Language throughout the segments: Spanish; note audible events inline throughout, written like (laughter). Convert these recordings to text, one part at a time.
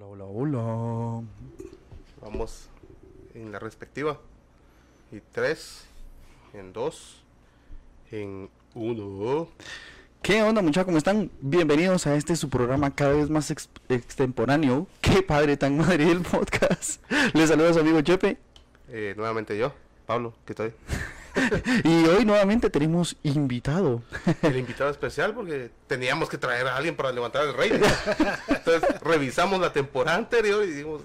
Hola, hola, hola. Vamos en la respectiva. Y tres, en dos, en uno. ¿Qué onda, muchachos? ¿Cómo están? Bienvenidos a este su programa cada vez más ex- extemporáneo. Qué padre tan madre el podcast. (laughs) Les saluda a su amigo Chepe. Eh, nuevamente yo, Pablo, que estoy. (laughs) Y hoy nuevamente tenemos invitado. El invitado especial porque teníamos que traer a alguien para levantar el rey. Entonces revisamos la temporada anterior y dijimos,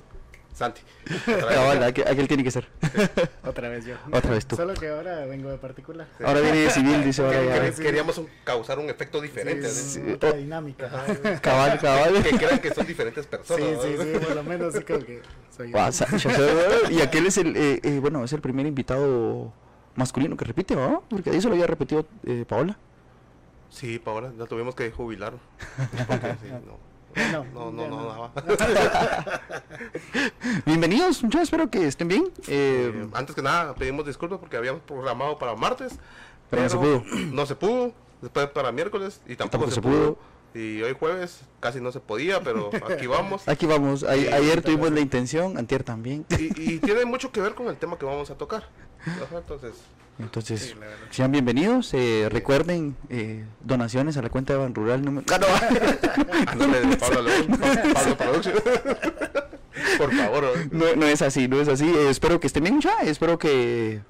Santi. otra vez. Cabal, aquel, aquel tiene que ser. (laughs) Otra vez yo. Otra vez tú. Solo que ahora vengo de particular. Ahora viene de civil, dice ahora Que- ya. que- Queríamos un- causar un efecto diferente. Sí, así. otra dinámica. Cabal, (laughs) cabal. Que crean que son diferentes Sí, personas. sí, ¿no? sí, por lo menos sí como que soy yo. Y aquel es el, eh, eh, bueno, es el primer invitado masculino que repite, ¿no? Porque ahí se lo había repetido eh, Paola. Sí, Paola, la tuvimos que jubilar. (laughs) Porque, sí, no. No, No, no, ya no, no. daba. (laughs) Bienvenidos, muchachos, espero que estén bien. Eh, Eh, antes que nada, pedimos disculpas porque habíamos programado para martes. Pero no se pudo. No se pudo. Después para miércoles y tampoco, tampoco se, se pudo. pudo. Y hoy jueves casi no se podía, pero aquí vamos. (laughs) Aquí vamos, a- ayer tuvimos la intención, antier también. Y, y tiene mucho que ver con el tema que vamos a tocar. Ajá, entonces, Entonces, Sí, sean bienvenidos, eh, recuerden eh, donaciones a la cuenta de Ban Rural número... Ah, no. (laughs) a nombre de Pablo León, Pa- Pablo Production. (laughs) Por favor. ¿no? No, no es así, no es así. Eh, espero que estén bien ya, espero que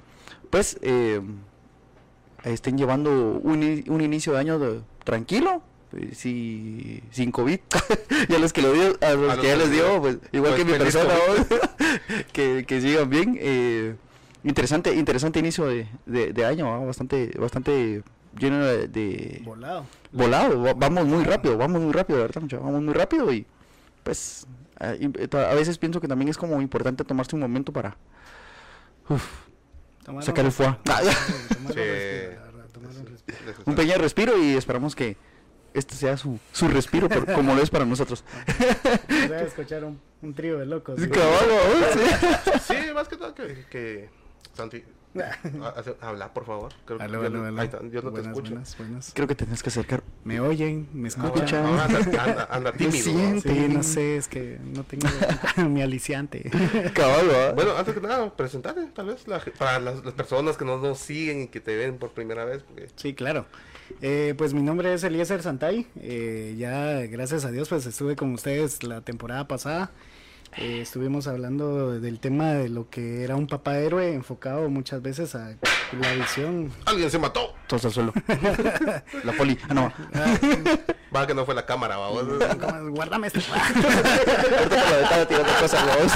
pues eh, estén llevando un, un inicio de año de- tranquilo. eh, sí, sin COVID, (laughs) y a los que, lo dio, a los A los que ya les dio, pues, igual pues, que mi persona, que, que sigan bien. eh, interesante, interesante inicio de, de, de año, ¿no? bastante, bastante lleno de, de- Volado. volado, va- vamos muy rápido, vamos muy rápido, de verdad, muchacho, vamos muy rápido y pues a, y- a veces pienso que también es como importante tomarse un momento para uf, Sacar un el (laughs) tomar un Sí. respiro, la verdad, tomar un respiro. un pequeño respiro y esperamos que este sea su, su respiro por- como lo es para nosotros. (laughs) Voy a (laughs) escuchar un, un trío de locos. Sí, ¿sí? cabal, ¿no? Sí. Sí, más que todo que, que Santi, (laughs) hace- habla por favor. Creo que Aló, yo, aló, no- aló. ahí está, yo no Buenas, te escucho. buenas, buenas. Creo que tenés que acercar. Me oyen, me Ahora- escuchan. ahora anda, anda, anda Lo tímido. ¿no? Sí, no sé, es que no tengo (laughs) mi aliciante. Cabal, ¿verdad? Bueno, antes que nada, presentarte, tal vez, la para las, las personas que no nos siguen y que te ven por primera vez. Porque, Sí, claro. Eh, pues mi nombre es Eliezer Santay. Eh, ya, gracias a Dios, pues estuve con ustedes la temporada pasada. Eh, estuvimos hablando del tema de lo que era un papá héroe, enfocado muchas veces a la visión. ¡Alguien se mató! Todos al suelo. La poli. Ah, no. Ah, Va que no fue la cámara, vamos. (laughs) ¿cómo? Guárdame esto. Tirando cosas, vamos.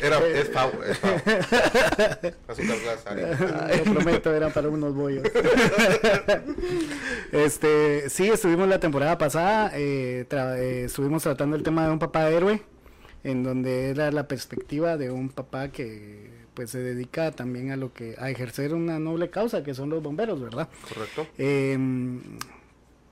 Era, es Pau, es Pau. Azúcar glass, Ari. Lo prometo, era para unos bollos. (laughs) este, sí, estuvimos la temporada pasada, eh, tra- eh, estuvimos tratando el tema de un papá héroe, en donde era la perspectiva de un papá que pues se dedica también a lo que a ejercer una noble causa que son los bomberos, ¿verdad? Correcto. Em,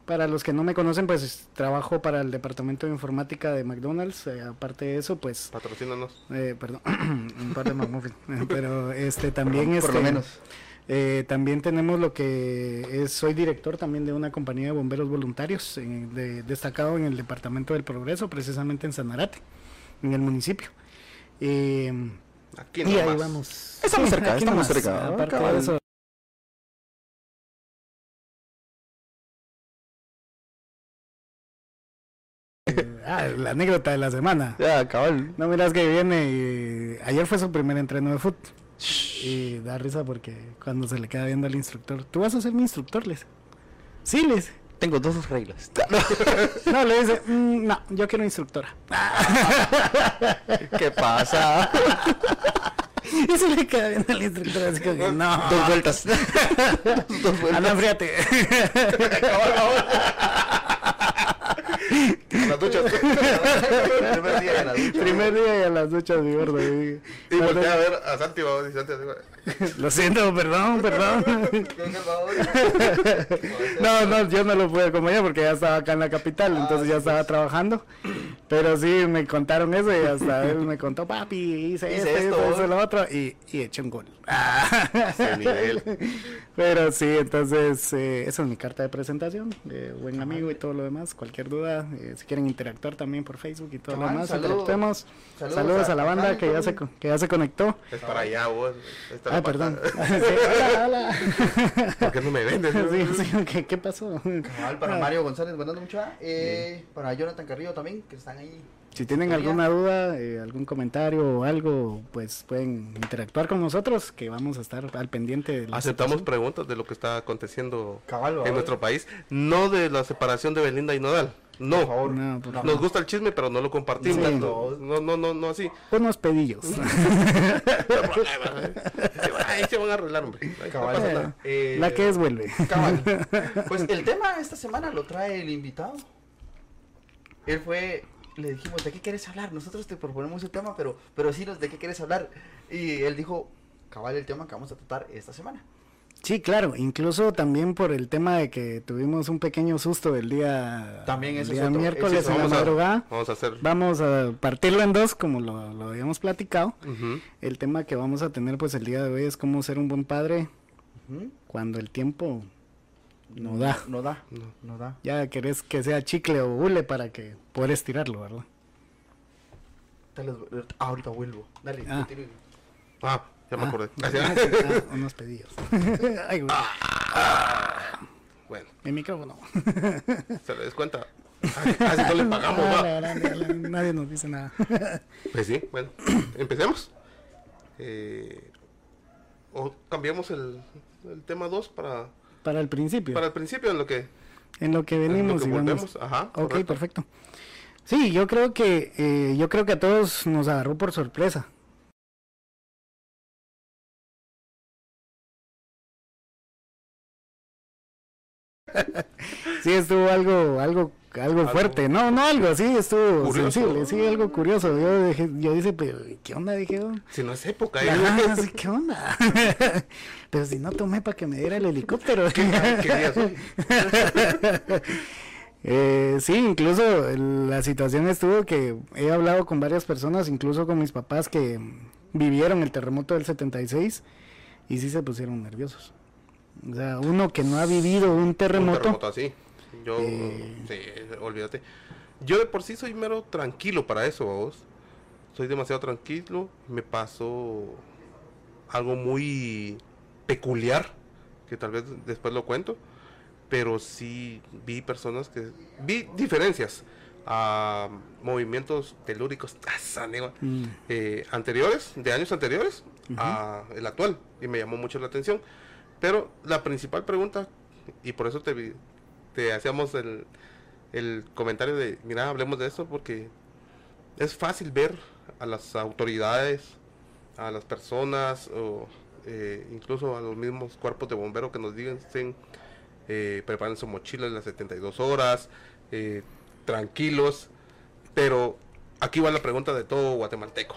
para los que no me conocen, pues trabajo para el departamento de informática de McDonald's. eh, aparte de eso, pues Patrocínanos. eh, perdón, (coughs) un par de McMuffin. (laughs) Pero este también Por lo este, menos. eh, también tenemos lo que es, soy director también de una compañía de bomberos voluntarios, eh, de- destacado en el departamento del Progreso, precisamente en Sanarate, en el municipio. Eh, Aquí y ahí vamos. Estamos cerca, aquí estamos cerca. Aparte de eso. (laughs) Ah, la anécdota de la semana. Ya, cabal. No miras que viene y ayer fue su primer entreno de fútbol. Y da risa porque cuando se le queda viendo al instructor, tú vas a ser mi instructor, les. Sí, les. Tengo dos reglas. (laughs) No, le dice, "Mm, no, yo quiero instructora. ¿Qué pasa? (laughs) Y se le queda viendo al instructor así como que, no. Dos vueltas. (laughs) Dos vueltas. Fíjate. (laughs) Las duchas. Primer día de la ducha. Primer día y a las duchas, mi gordo. y- volteé a ver a Santi, y Santi así. Lo siento, perdón, perdón. (laughs) No, no, yo no lo pude acompañar porque ya estaba acá en la capital, entonces ya estaba trabajando. Pero sí, me contaron eso y hasta él me contó, papi, hice, Hice esto, hoy". lo otro, y, y eché un gol. Nivel. (laughs) Pero sí, entonces eh, esa es mi carta de presentación, de buen amigo y todo lo demás. Cualquier duda, eh, si quieren interactuar también por Facebook y todo lo demás, saludos. interactuemos. Saludos Saludos, a- a, la banda que ya, se, que ya se conectó. Es para allá, vos. Ah, perdón. (laughs) hola, hola. (laughs) ¿Por qué no me vendes? Sí, sí, ¿qué, qué pasó? Cabal, para Ah, Mario González, buenas noches. Eh, para Jonathan Carrillo también, que están ahí. Si tienen alguna duda, eh, algún comentario o algo, pues pueden interactuar con nosotros, que vamos a estar al pendiente de la Aceptamos situación. preguntas de lo que está aconteciendo Cabal, en nuestro país. No de la separación de Belinda y Nodal. No. Por favor. No, por favor. Nos gusta el chisme, pero no lo compartimos. Sí. No, no, no, no, no así. Unos pedillos. No hay problema. Ahí se van a arreglar, hombre. No Cabal. Eh, la que es vuelve. Cabal. (laughs) Pues el tema esta semana lo trae el invitado. Él fue, le dijimos, ¿de qué quieres hablar? Nosotros te proponemos el tema, pero, pero sí, ¿de qué quieres hablar? Y él dijo, cabal, el tema que vamos a tratar esta semana. Sí, claro, incluso también por el tema de que tuvimos un pequeño susto el día, También el día otro. miércoles en la a, madrugada. vamos a hacer. Vamos a partirlo en dos, como lo, lo habíamos platicado. El tema que vamos a tener pues el día de hoy es cómo ser un buen padre cuando el tiempo no da. No da, No. no da. Ya querés que sea chicle o hule para que poder estirarlo, ¿verdad? Ah, ahorita vuelvo. Dale, Ah. Ah, ya me Ah, acordé. (laughs) ah, ah, unos pedillos. (laughs) Ay, güey, Bueno, mi micrófono. se le descuenta. Así así no le pagamos, Ah, va. la verdad, la verdad, Nadie nos dice nada. (laughs) Pues sí, bueno, (clears throat) empecemos. Eh, o cambiamos el, el tema 2 para, Para el principio, para el principio, en lo que, en lo que en lo venimos que y vamos. volvemos. Ajá, Ok, correcto. perfecto. Sí, yo creo que eh, yo creo que a todos nos agarró por sorpresa. (laughs) sí, estuvo algo, algo, algo fuerte. No, no algo así, estuvo Curioso. sensible, sí, algo curioso. Yo dije, yo dice, pero ¿qué onda? Dije, yo. Si no es época, ¿eh? Ajá, (laughs) sí, ¿qué onda? (laughs) pero si no tomé para que me diera el helicóptero. Eh, sí, incluso la situación estuvo que he hablado con varias personas, incluso con mis papás que vivieron el terremoto del 76 y sí se pusieron nerviosos. O sea, uno que no ha vivido un Un terremoto, así. Yo, Eh. sí, olvídate. Yo de por sí soy mero tranquilo para eso, vos. Soy demasiado tranquilo. Me pasó algo muy peculiar, que tal vez después lo cuento. Pero sí vi personas que... Vi diferencias a movimientos telúricos (laughs) ah, mm, eh, anteriores, de años anteriores, a el actual. Y me llamó mucho la atención. Pero la principal pregunta, y por eso te, hacíamos el, el comentario de, mira, hablemos de esto, porque es fácil ver a las autoridades, a las personas, o eh, incluso a los mismos cuerpos de bomberos que nos dicen, eh, preparen su mochila en las 72 horas, eh, tranquilos, pero aquí va la pregunta de todo guatemalteco.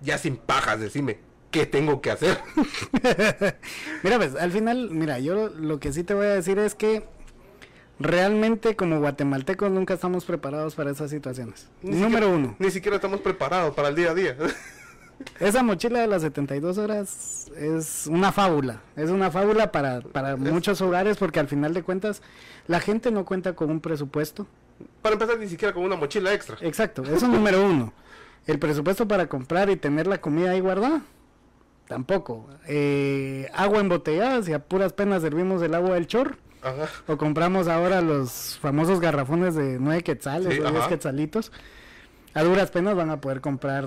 Ya sin pajas, decime, ¿qué tengo que hacer? (laughs) Mira, pues al final, mira, yo lo que sí te voy a decir es que realmente como guatemaltecos nunca estamos preparados para esas situaciones. Ni Número siquiera- uno. Ni siquiera estamos preparados para el día a día. (laughs) Esa mochila de las 72 horas es una fábula, es una fábula para, para muchos hogares porque al final de cuentas la gente no cuenta con un presupuesto. para empezar, ni siquiera con una mochila extra. Exacto, eso es número uno. El presupuesto para comprar y tener la comida ahí guardada, tampoco. Eh, agua embotellada, si a puras penas servimos el agua del chor, Ajá. o compramos ahora los famosos garrafones de 9 quetzales Sí, o 10 ajá. quetzalitos, a duras penas van a poder comprar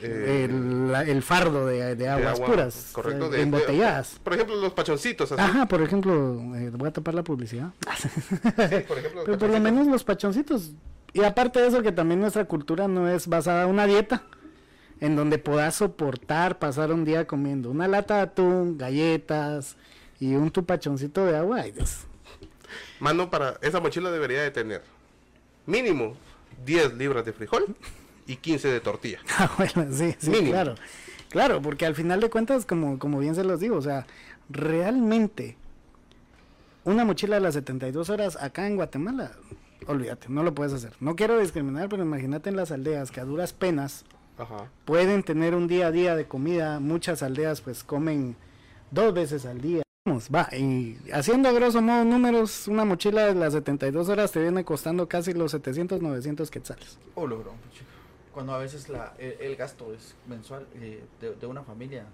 Eh, el, la- el fardo de, de de aguas agua, puras, Correcto. eh, de- embotelladas. por ejemplo, los pachoncitos, así. Ajá, por ejemplo, eh, voy a tapar la publicidad. (laughs) Sí, por ejemplo, Pero por lo menos los pachoncitos. Y aparte de eso, que también nuestra cultura no es basada en una dieta en donde puedas soportar pasar un día comiendo una lata de atún, galletas y un tu pachoncito de agua. Mano, para esa mochila debería de tener mínimo 10 libras de frijol y 15 de tortilla. (laughs) Ah, bueno, sí, sí, Mínimo. claro. Claro, porque al final de cuentas, como, como bien se los digo, o sea, realmente una mochila de las 72 horas acá en Guatemala olvídate, no lo puedes hacer. No quiero discriminar, pero imagínate en las aldeas que a duras penas Ajá. pueden tener un día a día de comida. Muchas aldeas pues comen dos veces al día. Vamos, va, y haciendo a grosso modo números, una mochila de las 72 horas te viene costando casi los 700, 900 quetzales. Oh, logró, chico. Cuando a veces la, el, el gasto es mensual eh, de, de una familia,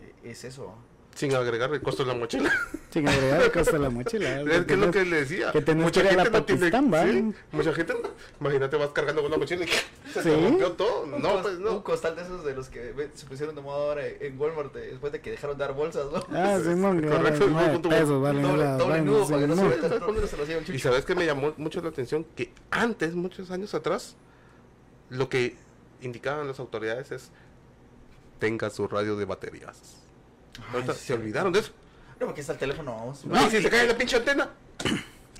eh, es eso. Sin agregar el costo de la mochila. (laughs) Sin agregar el costo de la mochila. Es que es lo que le decía. que tenés que la Pakistán, ¿va? sí, mucha gente, imagínate, vas cargando con una mochila y (laughs) se Sí. rompió todo. Un No, pues Un no. costal de esos de los que se pusieron de moda ahora en Walmart después de que dejaron de dar bolsas, ¿no? Ah, (laughs) Simón, que Correcto, pesos valen doble doble vainas, nudo para que no ¿dónde se un Y sabes que me llamó mucho la atención que antes, muchos años atrás, lo que indicaban las autoridades es tenga su radio de baterías. Ahorita Ay, se sí. olvidaron de eso. No, porque está el teléfono, vamos. No, y si se cae la pinche antena.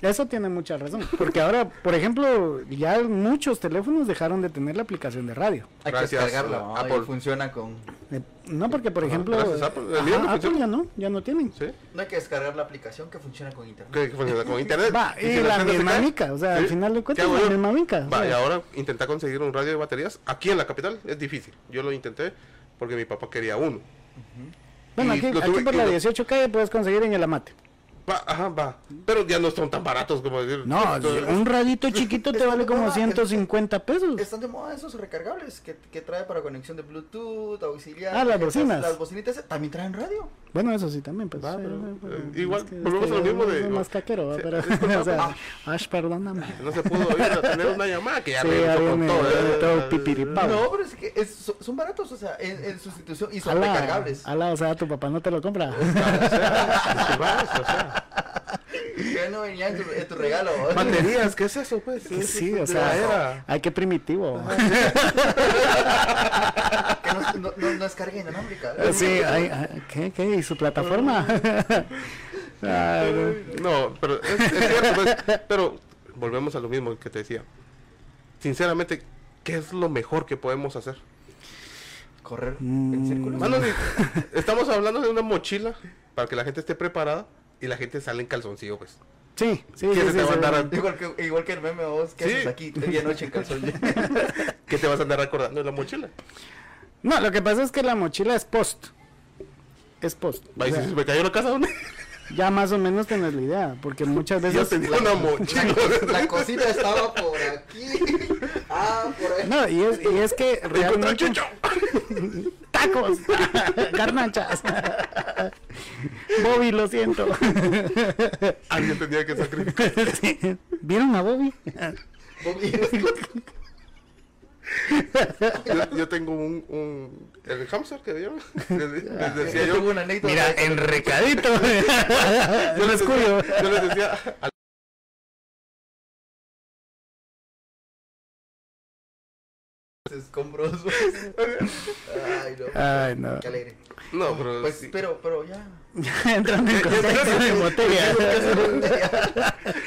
Eso tiene mucha razón. Porque ahora, por ejemplo, ya muchos teléfonos dejaron de tener la aplicación de radio. Hay que Gracias, descargarla, uh, ¿no? Apple. Funciona con... Eh, no, porque por Ajá, ejemplo, Apple. Ajá, no ya no, ya no tienen. ¿Sí? No hay que descargar la aplicación que funciona con internet. Que, que funciona con internet. Va, y si la se misma mica, o sea, ¿sí? al final de ¿Qué cuentas la misma mica. Va, y ahora intentar conseguir un radio de baterías aquí en la capital es difícil. Yo lo intenté porque mi papá quería uno. Bueno, aquí, aquí por la lo- 18 calle puedes conseguir en el Amate. Va, ajá, va. Pero ya no son tan baratos como decir. No, Entonces, un radito chiquito te vale como moda, 150 pesos. Están de moda esos recargables que, que trae para conexión de Bluetooth, auxiliar. Ah, las bocinas. Las bocinitas también traen radio. Bueno, eso sí también, pues. Va, eh, pero, eh, pero eh, es igual, que- volvemos a lo mismo de- más caquero, ¿va? Sí, pero, disculpa, (laughs) o sea, ah. Ash, perdóname. (laughs) No se pudo ir a tener una llamada que ya Sí, regresó ya con viene, todo. eh, todo eh, pipiripao. No, pero es que es- son, baratos, o sea, en, en sustitución y son Ala, recargables. ala, o sea, tu papá no te lo compra. o sea, (laughs) Ya no venía en tu, tu regalo. ¿no? (laughs) Baterías, ¿qué es eso, pues? sí, o sea, era. ay, qué primitivo. que no, no, no, no es carga inalámbrica. Sí, ay, ay, ¿qué, qué? ¿Y su plataforma? Ay, (laughs) no. Pero es, es cierto, pues, pero volvemos a lo mismo que te decía. Sinceramente, ¿qué es lo mejor que podemos hacer? Correr Mm. en círculos. Mano, ni- estamos hablando de una mochila para que la gente esté preparada y la gente sale en calzoncillo, pues. Sí, sí, ¿Quién sí, te sí, va a sí. andar Igual que, igual que el meme vos, ¿qué Sí. haces aquí de día noche en calzón? (laughs) ¿Qué te vas a andar recordando de la mochila? No, lo que pasa es que la mochila es post. Es post. O si sea, se me cayó la casa, ¿dónde? ya más o menos tenés la idea, porque muchas Yo veces... tenía una mochila. La cocina estaba por aquí. Ah, por ahí. No, y es, y es que realmente... (laughs) ¡Tacos! (laughs) ¡Garnachas! Bobby, lo siento. (laughs) Alguien tenía que sacrificar. (laughs) Sí. ¿Vieron a Bobby? Yo, yo tengo un, un. El hamster que vieron. Les, les decía Yo yo. una. Mira, de- enrecadito. (laughs) Yo les cuido. decía, yo les decía al- escombros. Ay, no. Ay, no. Qué alegre. No, pero. Pues, sí. pero, pero ya. (laughs) Entrando en contexto de botella.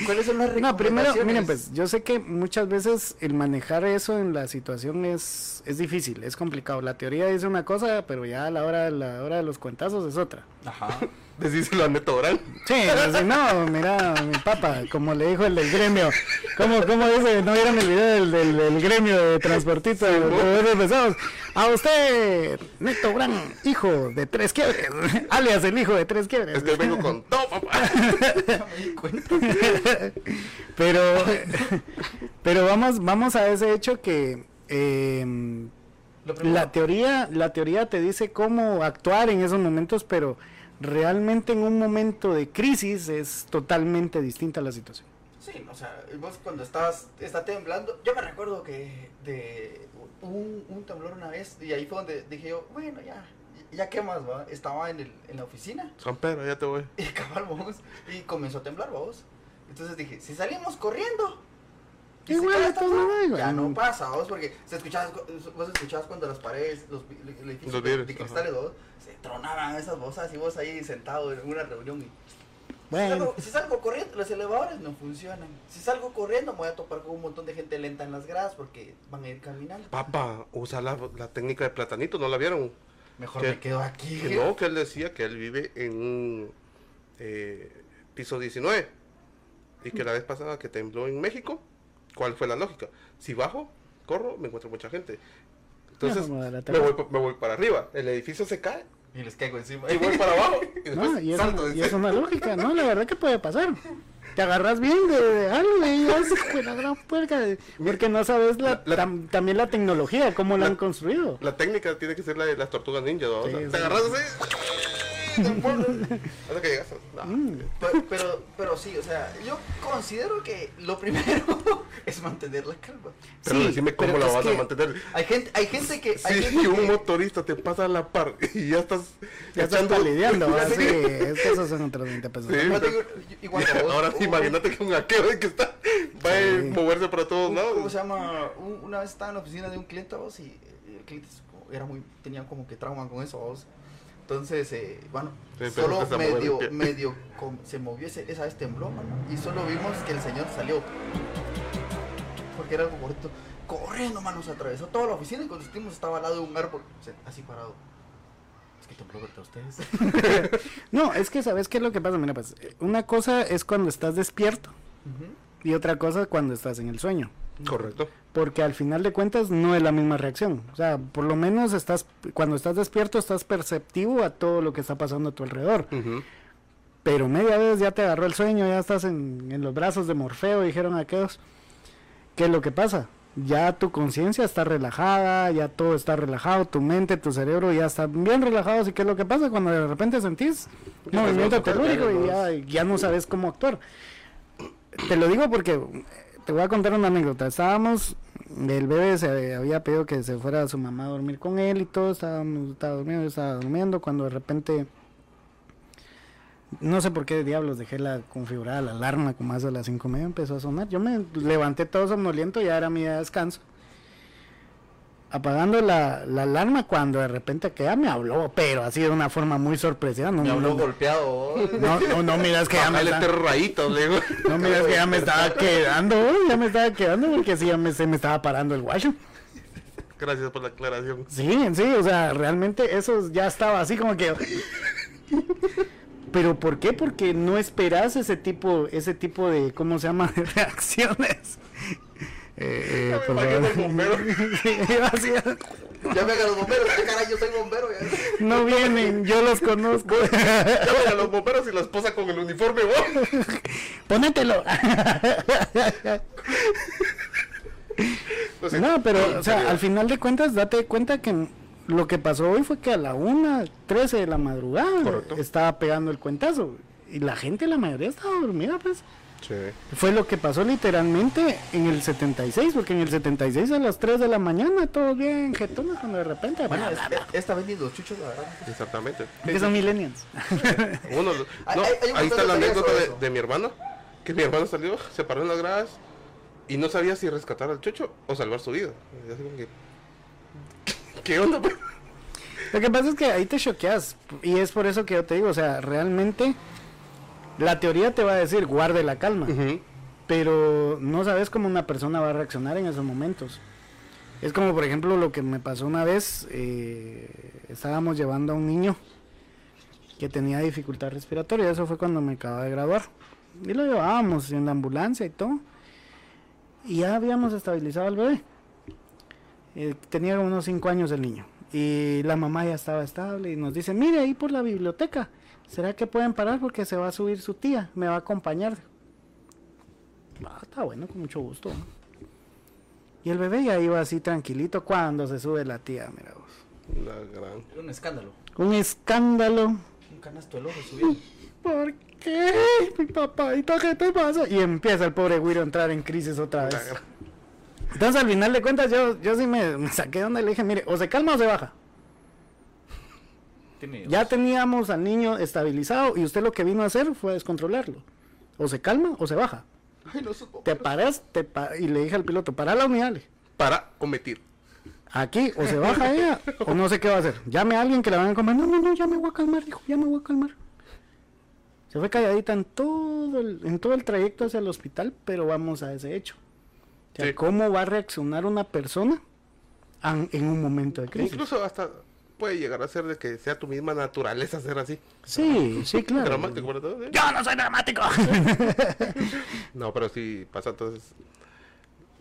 ¿Cuáles son las No, primero, miren, pues yo sé que muchas veces el manejar eso en la situación es, es difícil, es complicado. La teoría dice una cosa, pero ya a la hora, la hora de los cuentazos es otra. Ajá. Decíselo a Neto Orán. Sí, pues, no, mira, mi papá, como le dijo el del gremio, ¿cómo, cómo dice? ¿No vieron el video del, del, del gremio de buenos pesados? A usted, Neto Gran, hijo de tres quiebres, (laughs) alias el hijo de tres quiebres. Es que vengo con. ¡No, papá! (laughs) Pero pero vamos vamos a ese hecho que eh, primero, la teoría la teoría te dice cómo actuar en esos momentos pero realmente en un momento de crisis es totalmente distinta la situación Sí, o sea, vos cuando estabas, está temblando, yo me recuerdo que de un, un temblor una vez y ahí fue donde dije yo, bueno, ya, ya qué más, va, estaba en, el, en la oficina. San Pedro, ya te voy. (laughs) y cabal, vamos, y comenzó a temblar, vamos. Entonces dije, si salimos corriendo, y ya no pasa, vos, porque se escuchabas, vos escuchabas cuando las paredes, los, Los de- vidrios, de cristales, vos, se tronaban esas bolsas y vos ahí sentado en una reunión y si, salgo, si salgo corriendo, los elevadores no funcionan. Si salgo corriendo, me voy a topar con un montón de gente lenta en las gradas porque van a ir caminando. Papá, usa la, la técnica de platanito, ¿no la vieron? Mejor me quedo aquí. Que no, que él decía que él vive en un eh, piso 19 y que la vez pasada que tembló en México, ¿cuál fue la lógica? Si bajo, corro, me encuentro mucha gente. Entonces, voy, me voy para arriba. El edificio se cae Y les caigo encima. y voy para abajo. Y No, y es, salto. una, y es una lógica, ¿no? La verdad que puede pasar. Te agarras bien de, algo y ya es (laughs) la gran puerca. Porque no sabes la, La- la- tam- también la tecnología, cómo la, han construido. La técnica tiene que ser la de las tortugas ninja, ¿no? O sea, sí. te agarras así. (laughs) Hasta que llegas. No. Mm. Pero, pero, pero sí, o sea, yo considero que lo primero (laughs) es mantener la calma. Pero Sí, decime cómo pero la vas a mantener. Hay gente, hay gente que... Hay Si gente un que- motorista te pasa a la par (laughs) y ya estás Ya estás echando- palideando, Ya sí. es que esos son otros 20 pesos. Sí. Yo te digo, y cuando vos- Ahora un- imagínate que un hackeo que está va a Sí. moverse para todos un- lados. ¿Cómo se llama? Un- una vez estaba en la oficina de un cliente vos y el cliente era muy, tenía como que trauma con eso vos. Entonces, eh, bueno, solo a el medio, medio com- se movió ese, esa vez tembló, mano, y solo vimos que el señor salió. Porque era algo bonito. Corriendo, mano, se atravesó toda la oficina y cuando estuvimos estaba al lado de un árbol, así parado. Es que tembló verdad ustedes. (laughs) No, es que sabes qué es lo que pasa. Mira, pues una cosa es cuando estás despierto y otra cosa cuando estás en el sueño. Correcto. Porque al final de cuentas no es la misma reacción. O sea, por lo menos estás, cuando estás despierto estás perceptivo a todo lo que está pasando a tu alrededor. Pero media vez ya te agarró el sueño, ya estás en, en los brazos de Morfeo, dijeron aquellos. ¿Qué es lo que pasa? Ya tu conciencia está relajada, ya todo está relajado, tu mente, tu cerebro ya están bien relajados. ¿Y qué es lo que pasa cuando de repente sentís movimiento telúrico y ya ya, no sabes cómo actuar? Te lo digo porque te voy a contar una anécdota. Estábamos, el bebé se había pedido que se fuera su mamá a dormir con él y todo, estábamos, estaba durmiendo, yo estaba durmiendo, cuando de repente no sé por qué diablos dejé la configurada la alarma como hace a las cinco y media empezó a sonar. Yo me levanté todo somnoliento, ya era mi descanso. Apagando la, la alarma cuando de repente que ya me habló, pero así de una forma muy sorpresiva. No, Me habló no, golpeado. no, no, no miras que ya me está- le digo. no miras que ya me estaba (laughs) quedando, ya me estaba quedando porque sí ya me, se me estaba parando el guacho. Gracias por la aclaración. Sí, sí, o sea, realmente eso ya estaba así como que... Pero ¿por qué? Porque no esperas ese tipo, ese tipo de, ¿cómo se llama? (laughs) De reacciones. Eh, Ya eh, me por imagino favor. el (laughs) bombero. Sí, así, Ya me hagan los bomberos, ¿qué caray? Yo soy bombero. ya. no vienen, yo los conozco. (laughs) Llaman a los bomberos y la esposa con el uniforme, vos. (laughs) Ponételo. No, pero, o sea, al final de cuentas, date cuenta que lo que pasó hoy fue que a la 1, 13 de la madrugada Correcto. estaba pegando el cuentazo. Y la gente, la mayoría estaba dormida, pues. Sí. Fue lo que pasó literalmente en el 76, porque en el 76 a las 3 de la mañana, todos bien jetones, cuando de repente... Bueno, bla, es- bla, bla, esta vez ni los chuchos, la verdad. Exactamente. que son millennials. (laughs) Uno, Hay- no, hay- hay un ahí está la anécdota de, mi hermano. Que mi hermano salió, se paró en las gradas y no sabía si rescatar al chucho o salvar su vida. Que, (laughs) ¿Qué onda? pues? Lo que pasa es que ahí te choqueas, y es por eso que yo te digo, o sea, realmente la teoría te va a decir, guarde la calma. Pero no sabes cómo una persona va a reaccionar en esos momentos. Es como por ejemplo lo que me pasó una vez, eh, estábamos llevando a un niño que tenía dificultad respiratoria, eso fue cuando me acababa de graduar, y lo llevábamos en la ambulancia y todo, y ya habíamos estabilizado al bebé. Eh, tenía unos 5 años el niño, y la mamá ya estaba estable y nos dice, mire ahí por la biblioteca, ¿será que pueden parar porque se va a subir su tía? Me va a acompañar. Ah, está bueno, con mucho gusto. ¿no? Y el bebé ya iba así tranquilito cuando se sube la tía, mira vos. La gran. Un escándalo. Un escándalo. Un canasto de lojo subiendo. (laughs) ¿Por qué? Mi papadito, ¿qué te pasa? Y empieza el pobre Guiro a entrar en crisis otra vez. Entonces al final de cuentas yo, yo sí me, me saqué de donde le dije, mire, o se calma o se baja. Tiene Ya teníamos al niño estabilizado y usted lo que vino a hacer fue descontrolarlo. O se calma o se baja. Ay, no supo. Te paras te pa- y le dije al piloto, para la unidad. le. Para cometer. Aquí, o se baja ella, o no sé qué va a hacer. Llame a alguien que la van a comer. No, no, no, ya me voy a calmar, dijo, ya me voy a calmar. Se fue calladita en todo el, en todo el trayecto hacia el hospital, pero vamos a ese hecho. O sea, Sí. ¿cómo va a reaccionar una persona en un momento de crisis? Incluso hasta puede llegar a ser de que sea tu misma naturaleza ser así. Sí, sí, (laughs) claro. Dramático para todos. ¿eh? Yo no soy dramático. (laughs) No, pero sí pasa entonces.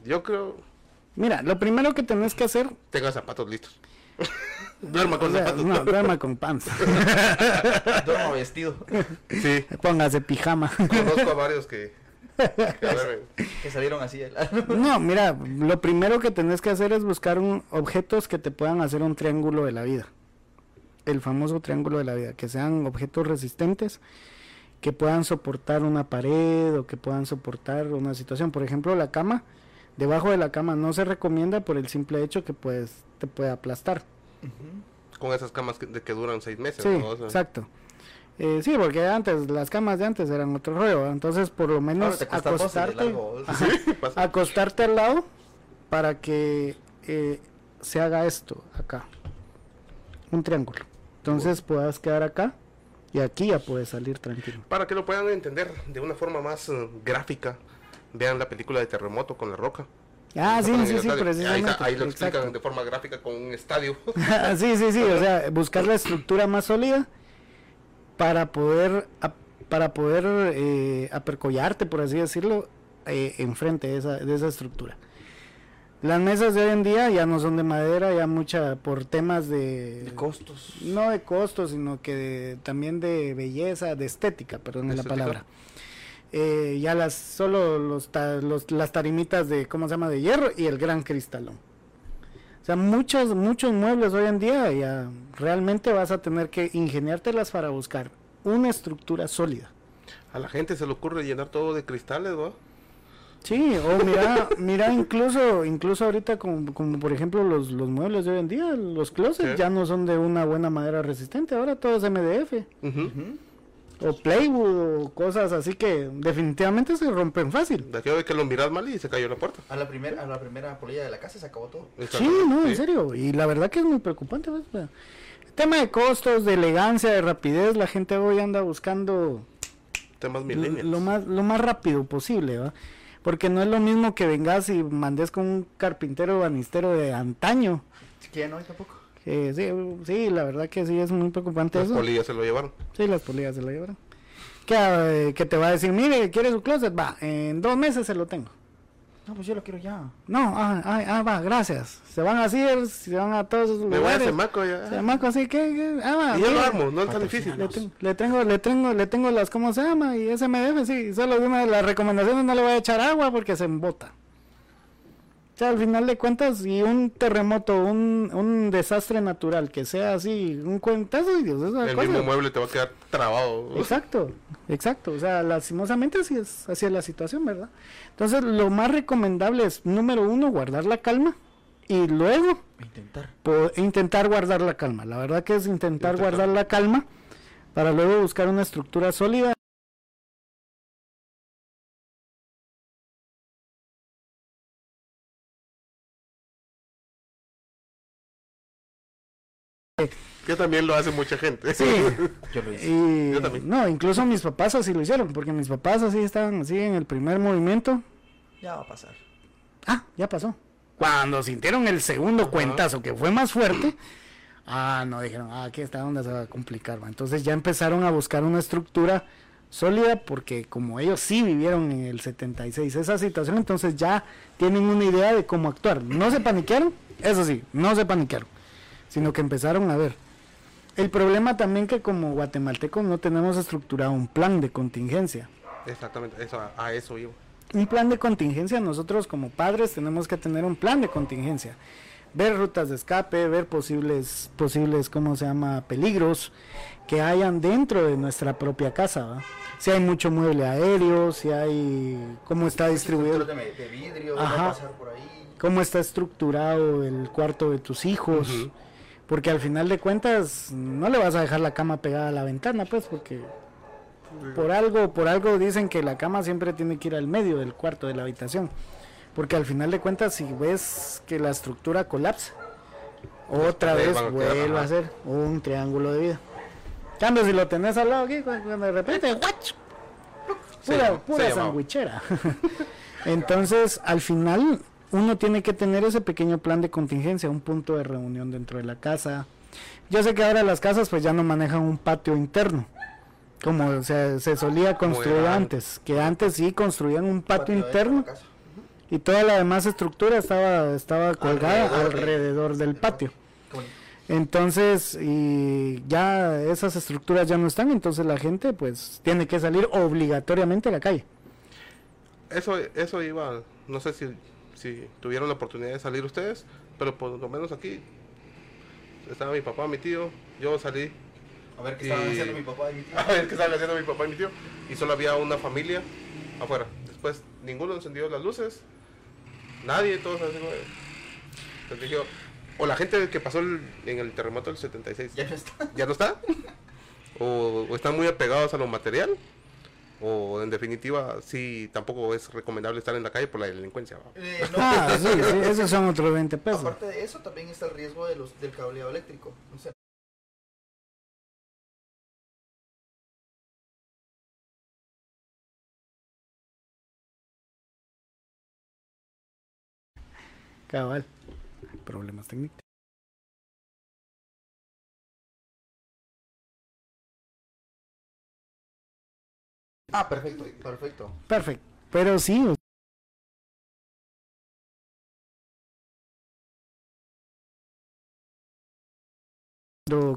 Yo creo. Mira, lo primero que tenés que hacer. Tenga zapatos listos. (laughs) Duerma con o sea, zapatos. no, duerma con pants. Duermo vestido. Sí. Póngase pijama. Conozco a varios que. (laughs) que salieron así. (laughs) No, mira, lo primero que tenés que hacer es buscar un, objetos que te puedan hacer un triángulo de la vida. El famoso triángulo de la vida, que sean objetos resistentes, que puedan soportar una pared o que puedan soportar una situación. Por ejemplo, la cama, debajo de la cama no se recomienda por el simple hecho que pues te puede aplastar. Con esas camas que, de que duran seis meses. Sí, ¿no? O sea, exacto. Eh, sí, porque antes, las camas de antes eran otro rollo, entonces por lo menos acostarte. Ajá. Acostarte al lado para que eh, se haga esto acá, un triángulo. Entonces puedas quedar acá y aquí ya puedes salir tranquilo. Para que lo puedan entender de una forma más eh, gráfica, vean la película de Terremoto con la roca. Ah, sí, sí, sí. Ahí, precisamente. está- ahí lo explican exacto. de forma gráfica con un estadio. (laughs) sí, sí, sí, o sea, buscar la estructura más sólida para poder para poder eh, apercollarte, por así decirlo, eh, enfrente de esa, de esa estructura. Las mesas de hoy en día ya no son de madera, ya mucha por temas de, De costos. no de costos, sino que de- también de belleza, de estética, perdón es la Estética. palabra. Eh, ya las solo los, ta- los- las tarimitas de cómo se llama de hierro y el gran cristalón. O sea, muchos muchos muebles hoy en día ya realmente vas a tener que ingeniártelas para buscar una estructura sólida. A la gente se le ocurre llenar todo de cristales, ¿no? Sí, o mira, (laughs) mira incluso, incluso ahorita como, como por ejemplo los, los muebles de hoy en día, los closets ya no son de una buena madera resistente, ahora todo es MDF. Ujú. O playwood o cosas así que definitivamente se rompen fácil. De aquello de que lo miras mal y se cayó la puerta. A la primera, a la primera polilla de la casa se acabó todo. Sí, no, en serio. Y la verdad que es muy preocupante. pues, el tema de costos, de elegancia, de rapidez, la gente hoy anda buscando Temas lo, millennials. lo más lo más rápido posible, ¿va? Porque no es lo mismo que vengas y mandes con un carpintero banistero de antaño. Que ya no hay tampoco. Que sí, sí, la verdad que sí es muy preocupante Las eso. polillas se lo llevaron. Sí, las polillas se la llevaron. Que, eh, que te va a decir, mire, ¿quiere su closet? Va, en dos meses se lo tengo. No, pues yo lo quiero ya. No, ah, ah, ah, va, gracias. Se van a Sears, se van a todos esos Me voy a lugares. Semaco ya. Se llama así que, ah, va, Y yo lo armo, no es tan difícil. Le, ten- le tengo, le tengo, le tengo las, ¿cómo se llama? Y SMF, sí, solo de una de las recomendaciones no le voy a echar agua porque se embota. O sea, al final de cuentas, y un terremoto, un, un desastre natural que sea así, un cuentazo, y Dios, El cosa. mismo mueble te va a quedar trabado. Exacto, exacto. O sea, lastimosamente así es, así es la situación, ¿verdad? Entonces, lo más recomendable es, número uno, guardar la calma y luego Intentar. po- intentar guardar la calma. La verdad que es intentar Intentar. guardar la calma para luego buscar una estructura sólida. Que también lo hace mucha gente. Sí. (laughs) Yo lo hice. Y, Yo también. no, incluso mis papás así lo hicieron, porque mis papás así estaban así en el primer movimiento. Ya va a pasar. Ah, ya pasó. Cuando sintieron el segundo Ajá. cuentazo que fue más fuerte, ah, no, dijeron, ah, aquí está donde se va a complicar. va. Entonces ya empezaron a buscar una estructura sólida porque como ellos sí vivieron en el 76 esa situación, entonces ya tienen una idea de cómo actuar. No se paniquearon, eso sí, no se paniquearon, sino que empezaron a ver. El problema también que como guatemaltecos no tenemos estructurado un plan de contingencia. Exactamente, eso, a, eso iba. Un plan de contingencia, nosotros como padres tenemos que tener un plan de contingencia. Ver rutas de escape, ver posibles, posibles, ¿cómo se llama? Peligros que hayan dentro de nuestra propia casa. ¿va? Si hay mucho mueble aéreo, si hay, cómo está distribuido, Estructuras de, de vidrio, Ajá. va a pasar por ahí. cómo está estructurado el cuarto de tus hijos. Porque al final de cuentas no le vas a dejar la cama pegada a la ventana, pues, porque por algo, por algo dicen que la cama siempre tiene que ir al medio del cuarto de la habitación. Porque al final de cuentas, si ves que la estructura colapsa, otra paredes vez vuelve a ser un triángulo de vida. Cambio, si lo tenés al lado aquí, cu- cu- de repente, (laughs) ¡guach! Pura, pura sandwichera. (laughs) Entonces, al final, uno tiene que tener ese pequeño plan de contingencia, un punto de reunión dentro de la casa. Yo sé que ahora las casas pues ya no manejan un patio interno, como se, se solía construir antes, que antes sí construían un patio interno, y toda la demás estructura estaba, estaba colgada Alrededor de- alrededor del patio. Entonces, y ya esas estructuras ya no están, entonces la gente pues tiene que salir obligatoriamente a la calle. Eso, eso iba, no sé si, si tuvieron la oportunidad de salir ustedes, pero por lo menos aquí estaba mi papá, mi tío, yo salí A ver qué estaban Y- haciendo mi papá y mi tío. (laughs) a ver qué estaban haciendo mi papá y mi tío, y solo había una familia afuera. Después ninguno encendió las luces, nadie, todos así como de- Entonces dije, o la gente que pasó el- en el terremoto del 76, Ya no está. ¿ya no está? (laughs) O, o están muy apegados a lo material, o en definitiva, sí, tampoco es recomendable estar en la calle por la delincuencia. Eh, (laughs) no, Ah, sí, (laughs) sí, esos son otros 20 pesos. Aparte de eso, también está el riesgo de los, del cableado eléctrico. O sea, Cabal. Problemas técnicos. Ah, perfecto, perfecto. Perfecto. Pero sí.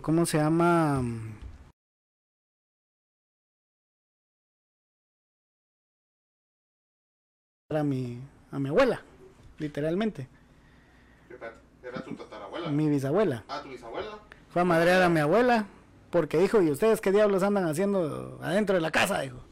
¿Cómo se llama? A mi, a mi abuela, literalmente. Era tu tatarabuela. Mi bisabuela. Ah, tu bisabuela. Fue a madrear a mi abuela porque dijo, ¿y ustedes qué diablos andan haciendo adentro de la casa? Dijo.